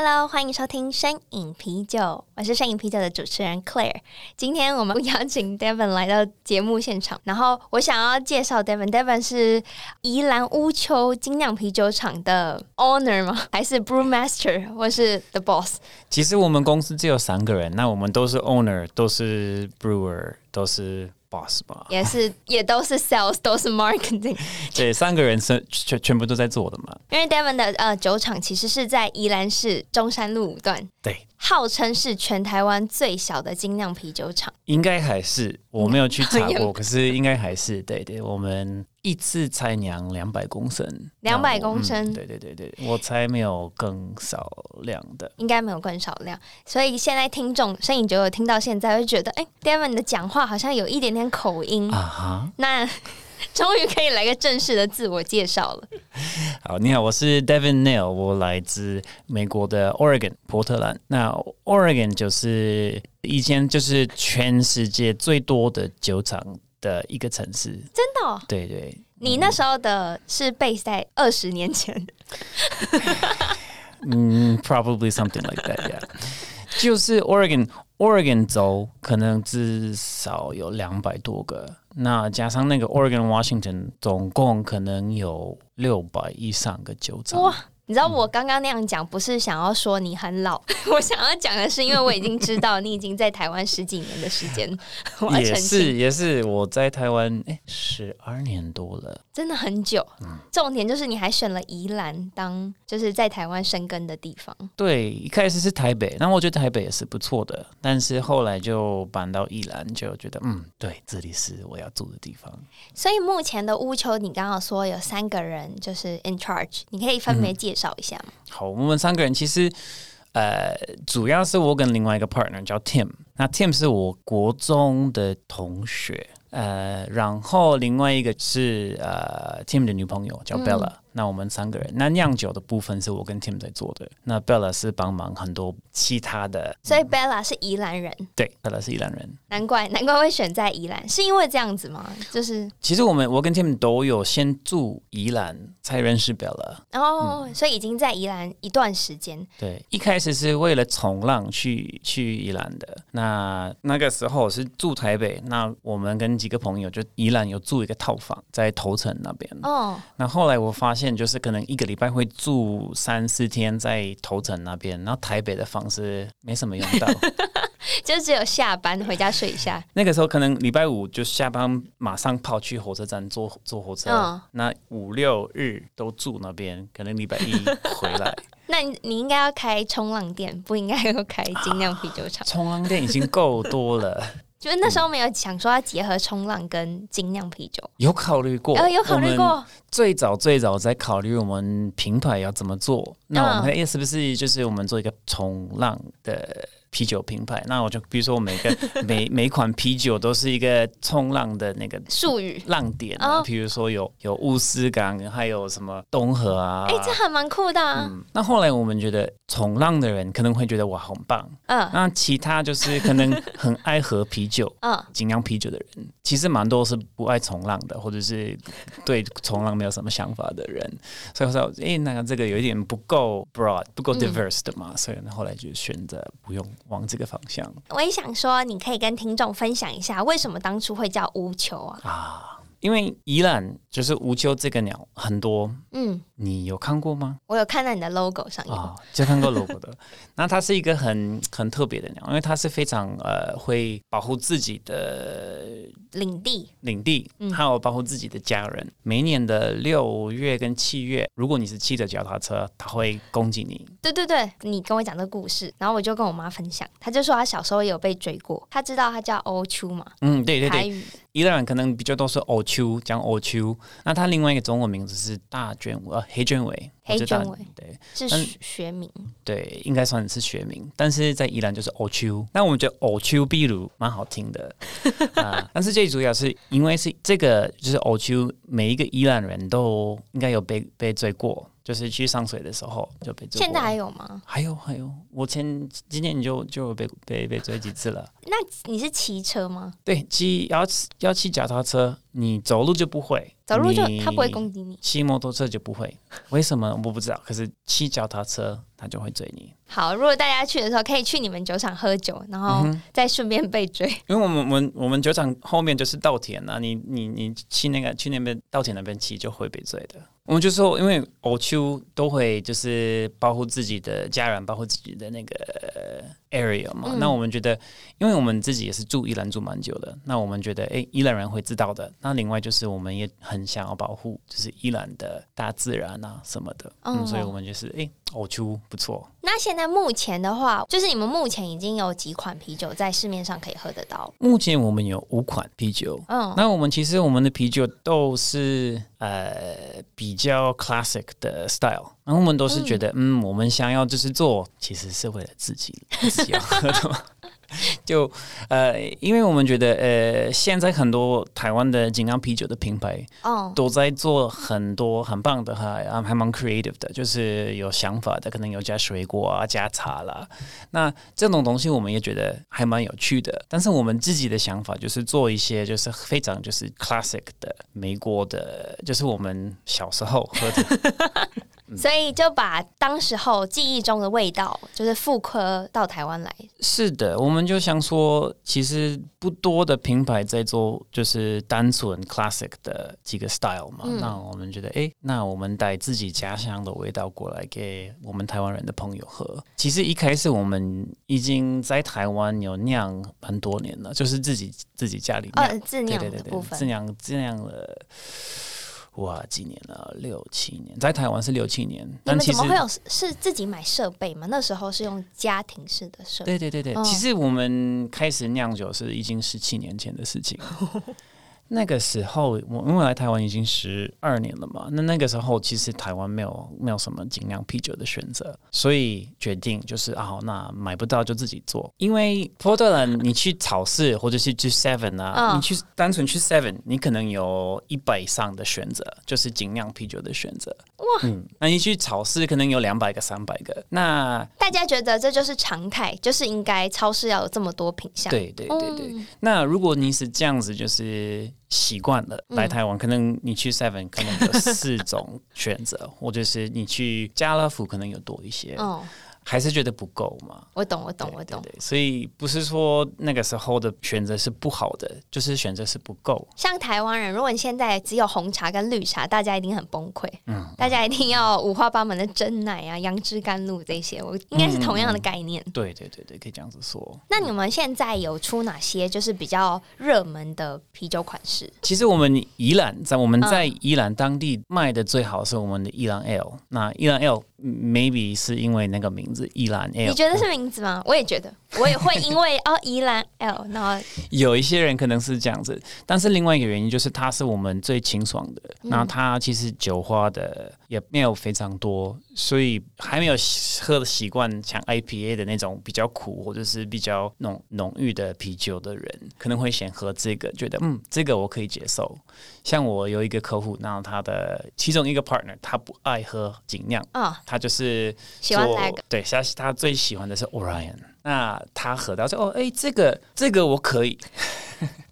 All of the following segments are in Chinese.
Hello，欢迎收听身影啤酒，我是身影啤酒的主持人 Claire。今天我们邀请 Devon 来到节目现场，然后我想要介绍 Devon。Devon 是宜兰乌丘精酿啤酒厂的 Owner 吗？还是 Brewmaster，或是 The Boss？其实我们公司只有三个人，那我们都是 Owner，都是 Brewer，都是。Boss 吧，也是也都是 sales，都是 marketing。对，三个人是全全部都在做的嘛。因为 Devon 的呃酒厂其实是在宜兰市中山路五段。对。号称是全台湾最小的精酿啤酒厂，应该还是我没有去查过，可是应该还是对对。我们一次才酿两百公升，两百公升，嗯，对对对对，我才没有更少量的，应该没有更少量。所以现在听众声饮酒友听到现在会觉得，哎，Devon 的讲话好像有一点点口音啊哈，那。终于可以来个正式的自我介绍了。好，你好，我是 Devon Neal，我来自美国的 Oregon 波特兰。那 Oregon 就是以前就是全世界最多的酒厂的一个城市。真的哦？对对。你那时候的是 base 在二十年前。嗯，probably something like that. Yeah. 就是 Oregon Oregon 州可能至少有两百多个。那加上那个 Oregon Washington，总共可能有六百以上个酒厂。哇！你知道我刚刚那样讲，不是想要说你很老，我想要讲的是，因为我已经知道你已经在台湾十几年的时间。也是也是，我在台湾哎，十二年多了，真的很久。嗯，重点就是你还选了宜兰当就是在台湾生根的地方。对，一开始是台北，那我觉得台北也是不错的，但是后来就搬到宜兰，就觉得嗯，对，这里是我要住的地方。所以目前的乌丘，你刚刚说有三个人就是 in charge，你可以分别介绍。找一下好，我们三个人其实，呃，主要是我跟另外一个 partner 叫 Tim，那 Tim 是我国中的同学，呃，然后另外一个是呃 Tim 的女朋友叫 Bella。嗯那我们三个人，那酿酒的部分是我跟 Tim 在做的，那 Bella 是帮忙很多其他的，所以 Bella 是宜兰人，对，Bella 是宜兰人，难怪难怪会选在宜兰，是因为这样子吗？就是其实我们我跟 Tim 都有先住宜兰才认识 Bella，哦，嗯、所以已经在宜兰一段时间。对，一开始是为了冲浪去去宜兰的，那那个时候是住台北，那我们跟几个朋友就宜兰有住一个套房在头城那边，哦，那后来我发现。就是可能一个礼拜会住三四天在头城那边，然后台北的房子没什么用到，就只有下班回家睡一下。那个时候可能礼拜五就下班，马上跑去火车站坐坐火车，嗯、那五六日都住那边，可能礼拜一回来。那你你应该要开冲浪店，不应该要开精酿啤酒厂。冲浪店已经够多了。就是那时候没有想说要结合冲浪跟精酿啤酒，有考虑过，呃，有考虑过。最早最早在考虑我们品牌要怎么做，那我们看，哎，是不是就是我们做一个冲浪的。啤酒品牌，那我就比如说，每个每每款啤酒都是一个冲浪的那个术语浪点啊，比如说有有乌斯港，还有什么东河啊，哎、欸，这还蛮酷的、啊。嗯，那后来我们觉得冲浪的人可能会觉得哇，很棒。嗯，那其他就是可能很爱喝啤酒，嗯，精酿啤酒的人，其实蛮多是不爱冲浪的，或者是对冲浪没有什么想法的人。所以我说，哎、欸，那个这个有一点不够 broad，不够 diverse 的嘛，嗯、所以后来就选择不用。往这个方向，我也想说，你可以跟听众分享一下，为什么当初会叫乌球啊？啊。因为宜兰就是乌丘这个鸟很多，嗯，你有看过吗？我有看在你的 logo 上，啊、哦，就看过 logo 的。那它是一个很很特别的鸟，因为它是非常呃会保护自己的领地，领地，还有保护自己的家人。嗯、每年的六月跟七月，如果你是骑着脚踏车，它会攻击你。对对对，你跟我讲这个故事，然后我就跟我妈分享，她就说她小时候也有被追过，她知道它叫乌丘嘛，嗯，对对对。宜兰人可能比较都是欧丘，讲欧丘。那它另外一个中文名字是大卷尾，呃，黑卷尾。黑卷尾，对，是学名。对，应该算是学名。但是在伊朗就是欧丘。那我们觉得欧丘比如蛮好听的 啊。但是最主要是因为是这个，就是欧丘，每一个伊朗人都应该有被被追过。就是去上水的时候就被追。现在还有吗？还有还有，我前今年你就就被被被追几次了。那你是骑车吗？对，骑要要骑脚踏车，你走路就不会，走路就他不会攻击你。骑摩托车就不会，为什么我不知道？可是骑脚踏车他就会追你。好，如果大家去的时候可以去你们酒厂喝酒，然后再顺便被追。因为我们我们我们酒厂后面就是稻田啊，你你你去那个去那边稻田那边骑就会被追的。我们就说，因为我秋都会就是保护自己的家人，保护自己的那个 area 嘛。嗯、那我们觉得，因为我们自己也是住宜兰住蛮久的，那我们觉得，哎，宜兰人会知道的。那另外就是，我们也很想要保护，就是宜兰的大自然啊什么的。嗯，所以我们就是，哎。欧秋不错。那现在目前的话，就是你们目前已经有几款啤酒在市面上可以喝得到？目前我们有五款啤酒。嗯，那我们其实我们的啤酒都是呃比较 classic 的 style，然后我们都是觉得，嗯，嗯，我们想要就是做，其实是为了自己自己要喝的。就呃，因为我们觉得呃，现在很多台湾的精酿啤酒的品牌哦，都在做很多很棒的哈，还还蛮 creative 的，就是有想法的，可能有加水果啊，加茶啦。那这种东西我们也觉得还蛮有趣的。但是我们自己的想法就是做一些就是非常就是 classic 的美国的，就是我们小时候喝的。所以就把当时候记忆中的味道，就是复刻到台湾来。是的，我们就想说，其实不多的品牌在做，就是单纯 classic 的几个 style 嘛。嗯、那我们觉得，哎，那我们带自己家乡的味道过来给我们台湾人的朋友喝。其实一开始我们已经在台湾有酿很多年了，就是自己自己家里酿、哦、自酿的部分，自酿自酿了。哇，几年了？六七年，在台湾是六七年。你们怎么会有是自己买设备吗？那时候是用家庭式的设备。对对对对，哦、其实我们开始酿酒是已经十七年前的事情。那个时候，我因为来台湾已经十二年了嘛，那那个时候其实台湾没有没有什么精酿啤酒的选择，所以决定就是啊，那买不到就自己做。因为波特兰，你去超市或者是去 Seven 啊，哦、你去单纯去 Seven，你可能有一百以上的选择，就是精酿啤酒的选择。哇，嗯，那你去超市可能有两百个、三百个。那大家觉得这就是常态，就是应该超市要有这么多品相。对对对对。嗯、那如果你是这样子，就是。习惯了来台湾，嗯、可能你去 Seven 可能有四种选择，或者是你去家乐福可能有多一些。哦还是觉得不够嘛？我懂，我懂，我懂。对，所以不是说那个时候的选择是不好的，就是选择是不够。像台湾人，如果你现在只有红茶跟绿茶，大家一定很崩溃。嗯，大家一定要五花八门的真奶啊、杨枝甘露这些，我应该是同样的概念。嗯、对对对对，可以这样子说。那你们现在有出哪些就是比较热门的啤酒款式？其实我们宜兰在我们在宜兰当地卖的最好是我们的宜兰 Ale。那宜兰 Ale。Maybe 是因为那个名字你觉得是名字吗？我也觉得，我也会因为哦宜兰 L，然后有一些人可能是这样子，但是另外一个原因就是它是我们最清爽的，那、嗯、它其实酒花的也没有非常多，所以还没有喝的习惯像 IPA 的那种比较苦或者是比较浓浓郁的啤酒的人，可能会先喝这个，觉得嗯这个我可以接受。像我有一个客户，然后他的其中一个 partner 他不爱喝精酿啊。哦他就是喜欢那个，对，他他最喜欢的是 Orion。那他喝到说：“哦，哎，这个这个我可以。”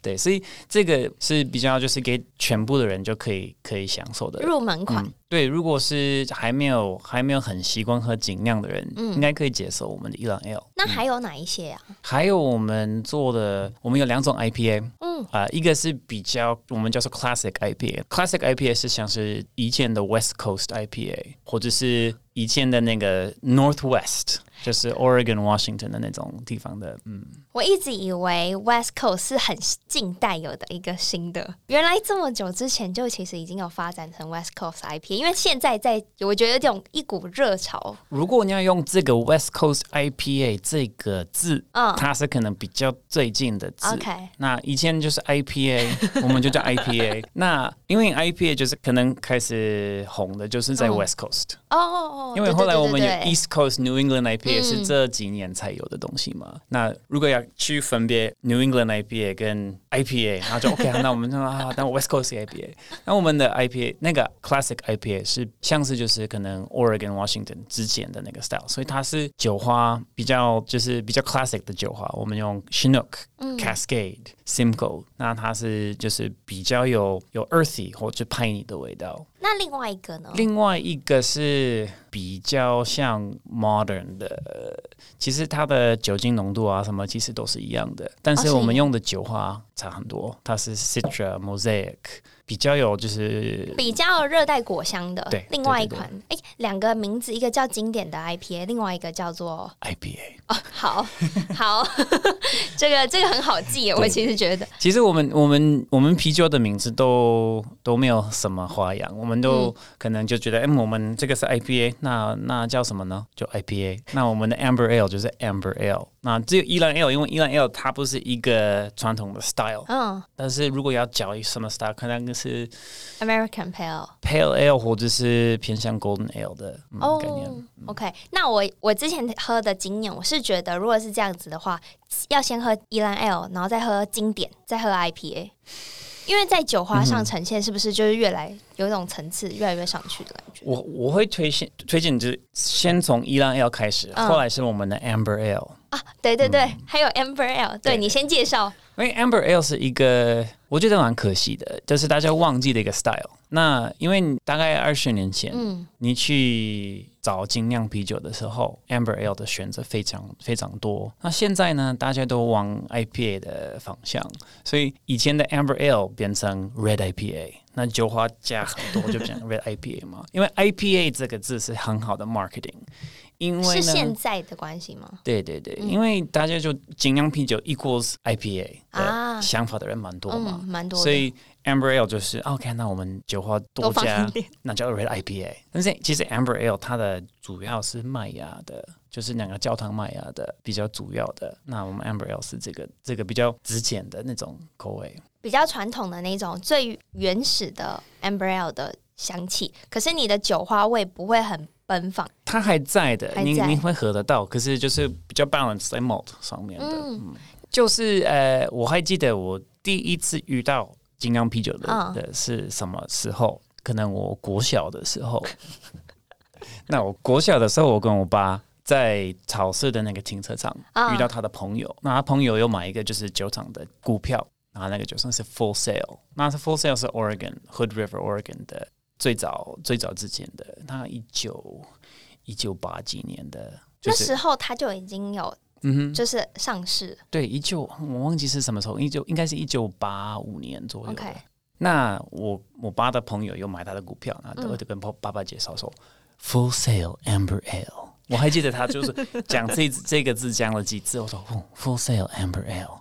对，所以这个是比较就是给全部的人就可以可以享受的入门款。嗯。对，如果是还没有还没有很习惯喝精酿的人，嗯，应该可以接受我们的宜兰 Ale。那还有哪一些呀？啊？还有我们做的，我们有两种 IPA 嗯。啊、呃，一个是比较我们叫做 Classic IPA，Classic IPA 是像是以前的 West Coast IPA，或者是以前的那个 Northwest。就是 Oregon、Washington 的那种地方的。嗯，我一直以为 West Coast 是很近代有的一个新的，原来这么久之前就其实已经有发展成 West Coast IPA，因为现在在我觉得这种一股热潮。如果你要用这个 West Coast IPA 这个字，嗯，它是可能比较最近的字。OK，那以前就是 IPA，我们就叫 IPA。那因为 IPA 就是可能开始红的，就是在 West Coast。哦哦哦，因为后来我们有 East Coast New England IPA 是这几年才有的东西嘛。嗯、那如果要去分别 New England IPA 跟 IPA，然后就 OK，那我们就啊，当 West Coast IPA。那我们的 IPA 那个 Classic IPA 是像是就是可能 Oregon Washington 之前的那个 style，所以它是酒花比较就是比较 classic 的酒花。我们用 Chinook、嗯、Cascade、Simcoe，那它是就是比较有有 earthy 或者 piney 的味道。那另外一个呢？另外一个是比较像 modern 的，其实它的酒精浓度啊什么其实都是一样的，但是我们用的酒花差很多，它是 Citra Mosaic。比较有就是比较热带果香的，对，另外一款，哎，两个名字，一个叫经典的 IPA，另外一个叫做 IPA。哦，好好，这个这个很好记，我其实觉得。其实我们我们我们啤酒的名字都都没有什么花样，我们都可能就觉得，哎、嗯，我们这个是 IPA，那那叫什么呢？就 IPA。那我们的 Amber Ale 就是 Amber Ale。那只有伊兰 Ale，因为伊兰 Ale 它不是一个传统的 style，嗯，但是如果要讲一什么 style，可能是 American Pale Pale Ale，或者是偏向 Golden Ale 的、嗯 oh, 概念。OK，那我我之前喝的经验，我是觉得如果是这样子的话，要先喝伊兰 Ale，然后再喝经典，再喝 IPA。因为在酒花上呈现，是不是就是越来有一种层次越来越上去的感觉？我我会推荐推荐，就是先从伊兰 Ale 开始，后来是我们的 Amber Ale 啊，对对对，嗯、还有 Amber 对，对。你先介绍。因为 Amber Ale 是一个我觉得蛮可惜的，就是大家忘记的一个 style。那因为大概二十年前，嗯，你去找精酿啤酒的时候，Amber Ale 的选择非常非常多。那现在呢，大家都往 IPA 的方向，所以以前的 Amber Ale 变成 Red IPA，那酒花加很多就变成 Red IPA 嘛。因为 IPA 这个字是很好的 marketing。因为是现在的关系吗？对对对，嗯、因为大家就精酿啤酒 equals IPA 啊，想法的人蛮多嘛，蛮、嗯、多。所以 Amber Ale 就是 OK，那我们酒花多加，多 那叫 Red IPA。但是其实 Amber Ale 它的主要是麦芽的，就是两个焦糖麦芽的比较主要的。那我们 Amber Ale 是这个这个比较直简的那种口味，比较传统的那种最原始的 Amber Ale 的香气。可是你的酒花味不会很。奔放，它还在的，在。你你会合得到，可是就是比较 balance 在 malt 上面的，嗯，嗯。就是呃，我还记得我第一次遇到金刚啤酒的、哦、的是什么时候？可能我国小的时候，那我国小的时候，我跟我爸在草市的那个停车场、哦、遇到他的朋友，那他朋友又买一个就是酒厂的股票，然后那个酒厂是 Full Sale，那是 Full Sale 是 Oregon Hood River Oregon 的。最早最早之前的，他一九一九八几年的，就是，那时候他就已经有，嗯哼，就是上市。嗯、对，一九我忘记是什么时候，一九应该是一九八五年左右。OK，那我我爸的朋友有买他的股票，然后我就跟爸爸爸介绍说、嗯、Full Sail Amber Ale，我还记得他就是讲这 这个字讲了几次，我说、哦、Full Sail Amber Ale，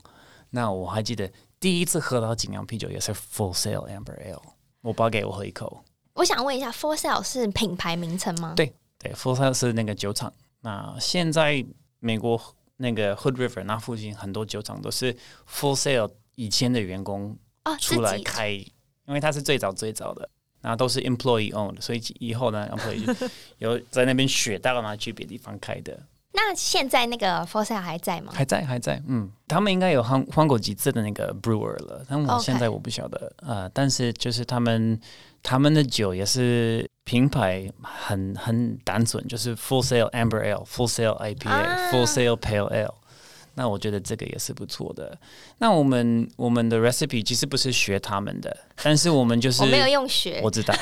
那我还记得第一次喝到精酿啤酒也是 Full Sail Amber Ale，我爸给我喝一口。我想问一下，For Sale 是品牌名称吗？对对，For Sale 是那个酒厂。那现在美国那个 Hood River 那附近很多酒厂都是 For Sale 以前的员工出来开，哦、因为他是最早最早的，那都是 employee owned，所以以后呢，employee 有在那边学到了嘛，去别地方开的。那现在那个 Full sale 还在吗？还在，还在。嗯，他们应该有换换过几次的那个 brewer 了，但我现在我不晓得呃。但是就是他们他们的酒也是品牌很很单纯，就是 Full sale Amber Ale、Full sale IPA、啊、Full sale Pale Ale。那我觉得这个也是不错的。那我们我们的 recipe 其实不是学他们的，但是我们就是 我没有用学，我知道。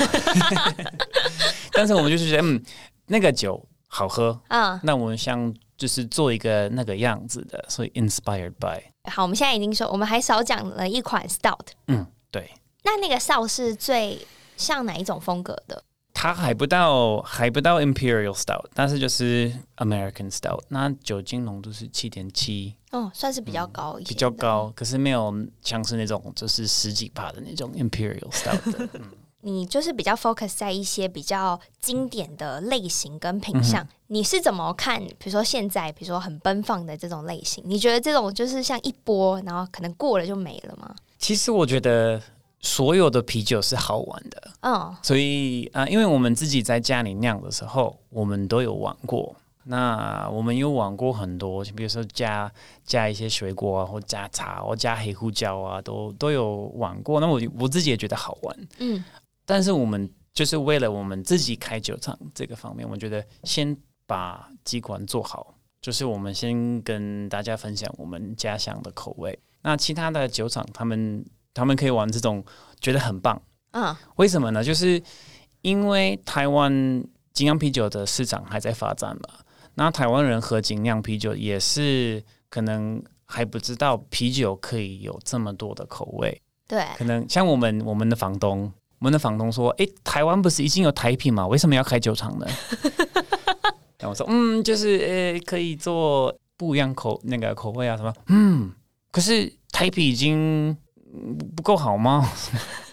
但是我们就是觉得，嗯，那个酒。好喝啊！那我们想就是做一个那个样子的，所以 inspired by。好，我们现在已经说，我们还少讲了一款 stout。嗯，对。那那个 stout 是最像哪一种风格的？它还不到还不到 Imperial Stout，但是就是 American Stout，那酒精浓度是七点七，哦，算是比较高一些，比较高，可是没有像是那种就是十几帕的那种 Imperial Stout 的。嗯你就是比较 focus 在一些比较经典的类型跟品相，嗯、你是怎么看？比如说现在，比如说很奔放的这种类型，你觉得这种就是像一波，然后可能过了就没了吗？其实我觉得所有的啤酒是好玩的，嗯，所以啊、呃，因为我们自己在家里酿的时候，我们都有玩过。那我们有玩过很多，比如说加加一些水果啊，或加茶，或加黑胡椒啊，都都有玩过。那我我自己也觉得好玩，嗯。但是我们就是为了我们自己开酒厂这个方面，我觉得先把机关做好，就是我们先跟大家分享我们家乡的口味。那其他的酒厂他们他们可以玩这种，觉得很棒。嗯，为什么呢？就是因为台湾精酿啤酒的市场还在发展嘛。那台湾人喝精酿啤酒也是可能还不知道啤酒可以有这么多的口味。对，可能像我们我们的房东。我们的房东说：“哎，台湾不是已经有台啤吗？为什么要开酒厂呢？” 然后我说：“嗯，就是呃，可以做不一样口那个口味啊，什么？嗯，可是台啤已经不够好吗？”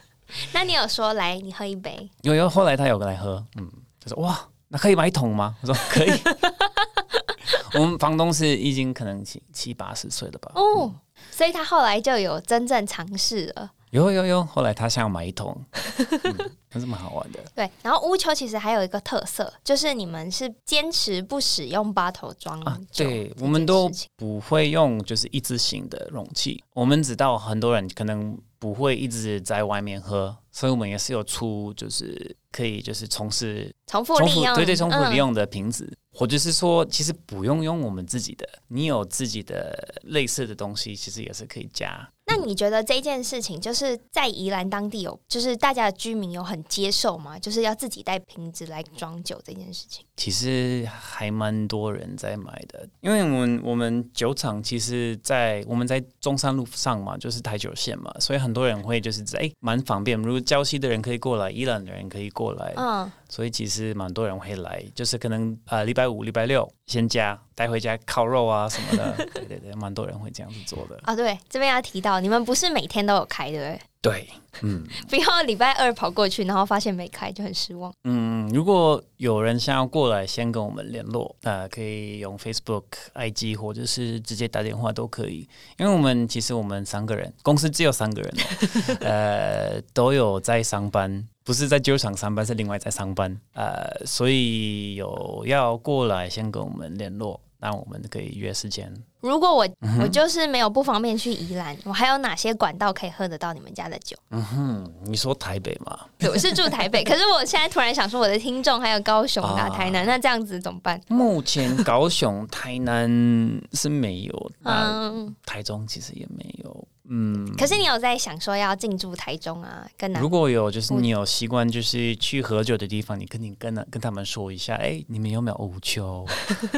那你有说来，你喝一杯？有有，后来他有来喝，嗯，他说：“哇，那可以买一桶吗？”我说：“可以。” 我们房东是已经可能七七八十岁了吧？哦，嗯、所以他后来就有真正尝试了。有有有，后来他想要买一桶，还是蛮好玩的。对，然后乌丘其实还有一个特色，就是你们是坚持不使用 bottle 装啊。对，我们都不会用就是一次性的容器。我们知道很多人可能不会一直在外面喝，所以我们也是有出就是可以就是从事重复利用，对对，重复利用的瓶子。嗯或者是说，其实不用用我们自己的，你有自己的类似的东西，其实也是可以加。那你觉得这件事情，就是在宜兰当地有，就是大家的居民有很接受吗？就是要自己带瓶子来装酒这件事情？其实还蛮多人在买的，因为我们我们酒厂其实在我们在中山路上嘛，就是台九线嘛，所以很多人会就是在哎蛮方便，如果礁溪的人可以过来，宜兰的人可以过来，嗯。所以其实蛮多人会来，就是可能呃礼拜五、礼拜六先加带回家烤肉啊什么的，对对对，蛮多人会这样子做的。啊、哦，对，这边要提到，你们不是每天都有开，对不对？对，嗯，不要礼拜二跑过去，然后发现没开，就很失望。嗯，如果有人想要过来，先跟我们联络，呃，可以用 Facebook、IG 或者是直接打电话都可以。因为我们其实我们三个人，公司只有三个人，呃，都有在上班，不是在酒厂上班，是另外在上班，呃，所以有要过来，先跟我们联络。那我们可以约时间。如果我我就是没有不方便去宜兰，我还有哪些管道可以喝得到你们家的酒？嗯哼，你说台北吗？对，我是住台北，可是我现在突然想说，我的听众还有高雄啊、台南，那这样子怎么办？目前高雄、台南是没有，嗯，台中其实也没有。嗯，可是你有在想说要进驻台中啊？跟如果有，就是你有习惯，就是去喝酒的地方，你肯定跟跟他们说一下，哎、欸，你们有没有乌丘？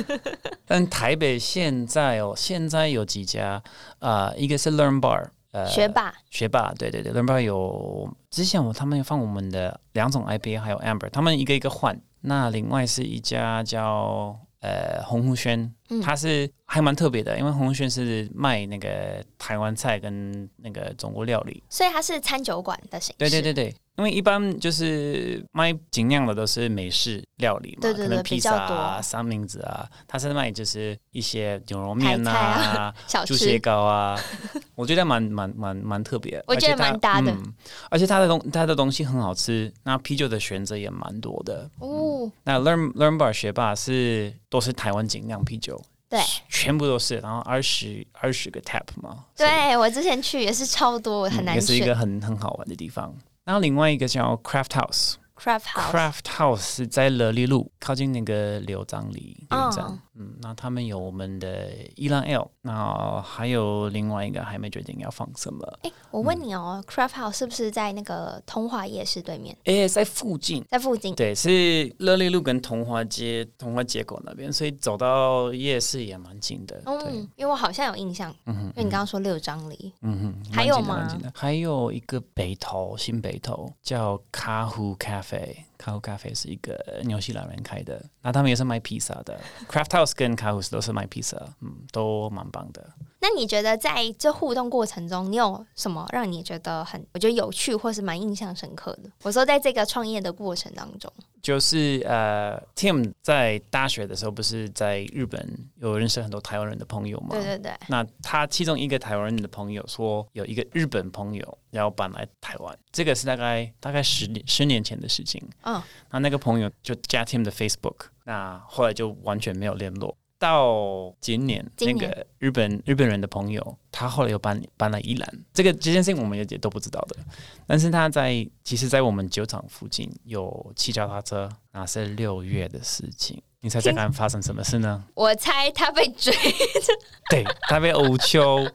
但台北现在哦，现在有几家啊、呃？一个是 Learn Bar，呃，学霸，学霸，对对对，Learn Bar 有之前我他们有放我们的两种 IPA，还有 Amber，他们一个一个换。那另外是一家叫呃鸿湖轩，它是。还蛮特别的，因为鸿轩是卖那个台湾菜跟那个中国料理，所以它是餐酒馆的形式。对对对对，因为一般就是卖精酿的都是美式料理嘛，对对对，可能披萨啊、三明治啊，它是卖就是一些牛肉面啊、啊小猪血糕啊，我觉得蛮蛮蛮蛮特别，我觉得蛮搭的，嗯，而且它的东它的东西很好吃，那啤酒的选择也蛮多的哦。嗯、那 Learn Learn Bar 学霸是都是台湾精酿啤酒。对，全部都是，然后二十二十个 tap 嘛。对，我之前去也是超多，很难选。也是一个很很好玩的地方。然后另外一个叫 Craft House。Craft House, Craft House 是在乐利路，靠近那个刘章里车站。Oh. 嗯，那他们有我们的宜兰 Ale，那还有另外一个还没决定要放什么。哎，我问你哦、嗯、，Craft House 是不是在那个通化夜市对面？哎，在附近，在附近。对，是乐利路跟通化街、通化街口那边，所以走到夜市也蛮近的。嗯，因为我好像有印象，嗯哼，因为你刚刚说六张里，嗯哼，还有吗？还有一个北头，新北头叫卡湖咖啡。卡夫咖啡是一个纽西兰人开的，那他们也是卖披萨的。Craft House 跟卡夫斯都是卖披萨，嗯，都蛮棒的。那你觉得在这互动过程中，你有什么让你觉得很我觉得有趣，或是蛮印象深刻的？我说在这个创业的过程当中。就是呃，Tim 在大学的时候不是在日本有认识很多台湾人的朋友吗？对对对。那他其中一个台湾人的朋友说，有一个日本朋友要搬来台湾，这个是大概大概十年十年前的事情。嗯、哦。那那个朋友就加 Tim 的 Facebook，那后来就完全没有联络。到今年，那个日本日本人的朋友，他后来又搬搬了宜兰，这个这件事情我们也也都不知道的。但是他在其实，在我们酒厂附近有骑脚踏车，那是六月的事情。你猜猜看发生什么事呢？我猜他被追，对，他被欧秋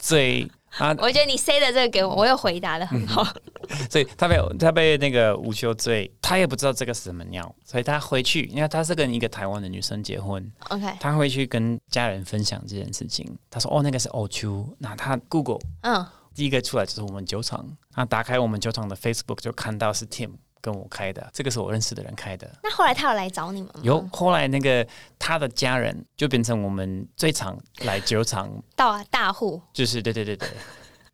追。啊！我觉得你塞的这个给我，我又回答的很好。所以他被他被那个午休醉，他也不知道这个是什么鸟，所以他回去，因为他是跟一个台湾的女生结婚。OK，他回去跟家人分享这件事情。他说：“哦，那个是欧秋。”那他 Google，嗯，第一个出来就是我们酒厂。他打开我们酒厂的 Facebook，就看到是 Tim。跟我开的，这个是我认识的人开的。那后来他有来找你们吗？有，后来那个他的家人就变成我们最常来酒厂到啊大户，就是对对对对，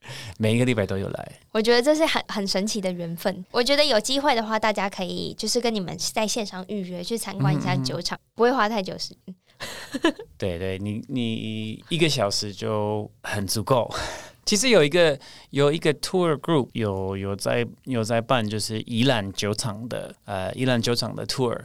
每一个礼拜都有来。我觉得这是很很神奇的缘分。我觉得有机会的话，大家可以就是跟你们在线上预约去参观一下酒厂，嗯嗯，不会花太久时间。对对，你你一个小时就很足够。其实有一个有一个 tour group 有有在有在办，就是宜兰酒厂的呃宜兰酒厂的 tour，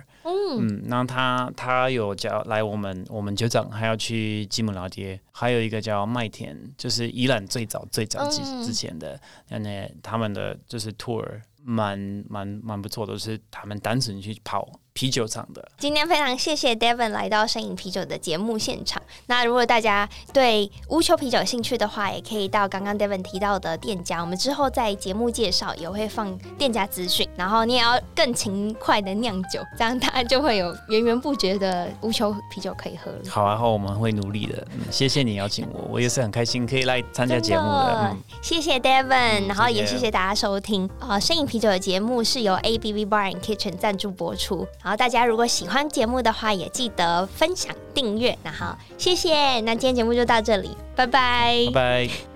嗯，然后他他有叫来我们我们酒厂还要去吉姆老爹，还有一个叫麦田，就是伊朗最早最早之之前的，那、嗯、他们的就是 tour 蛮蛮蛮不错的，就是他们单纯去跑。啤酒厂的，今天非常谢谢 Devon 来到摄影啤酒的节目现场。那如果大家对乌秋啤酒有兴趣的话，也可以到刚刚 Devon 提到的店家，我们之后在节目介绍也会放店家资讯。然后你也要更勤快的酿酒，这样大家就会有源源不绝的乌秋啤酒可以喝了。好啊，好，我们会努力的。嗯，谢谢你邀请我，我也是很开心可以来参加节目的。的嗯、谢谢 Devon，、嗯、然后也谢谢大家收听。啊，摄影啤酒的节目是由 ABV Bar and Kitchen 赞助播出。然后大家如果喜欢节目的话，也记得分享订阅。然后，谢谢。那今天节目就到这里，拜拜。拜拜。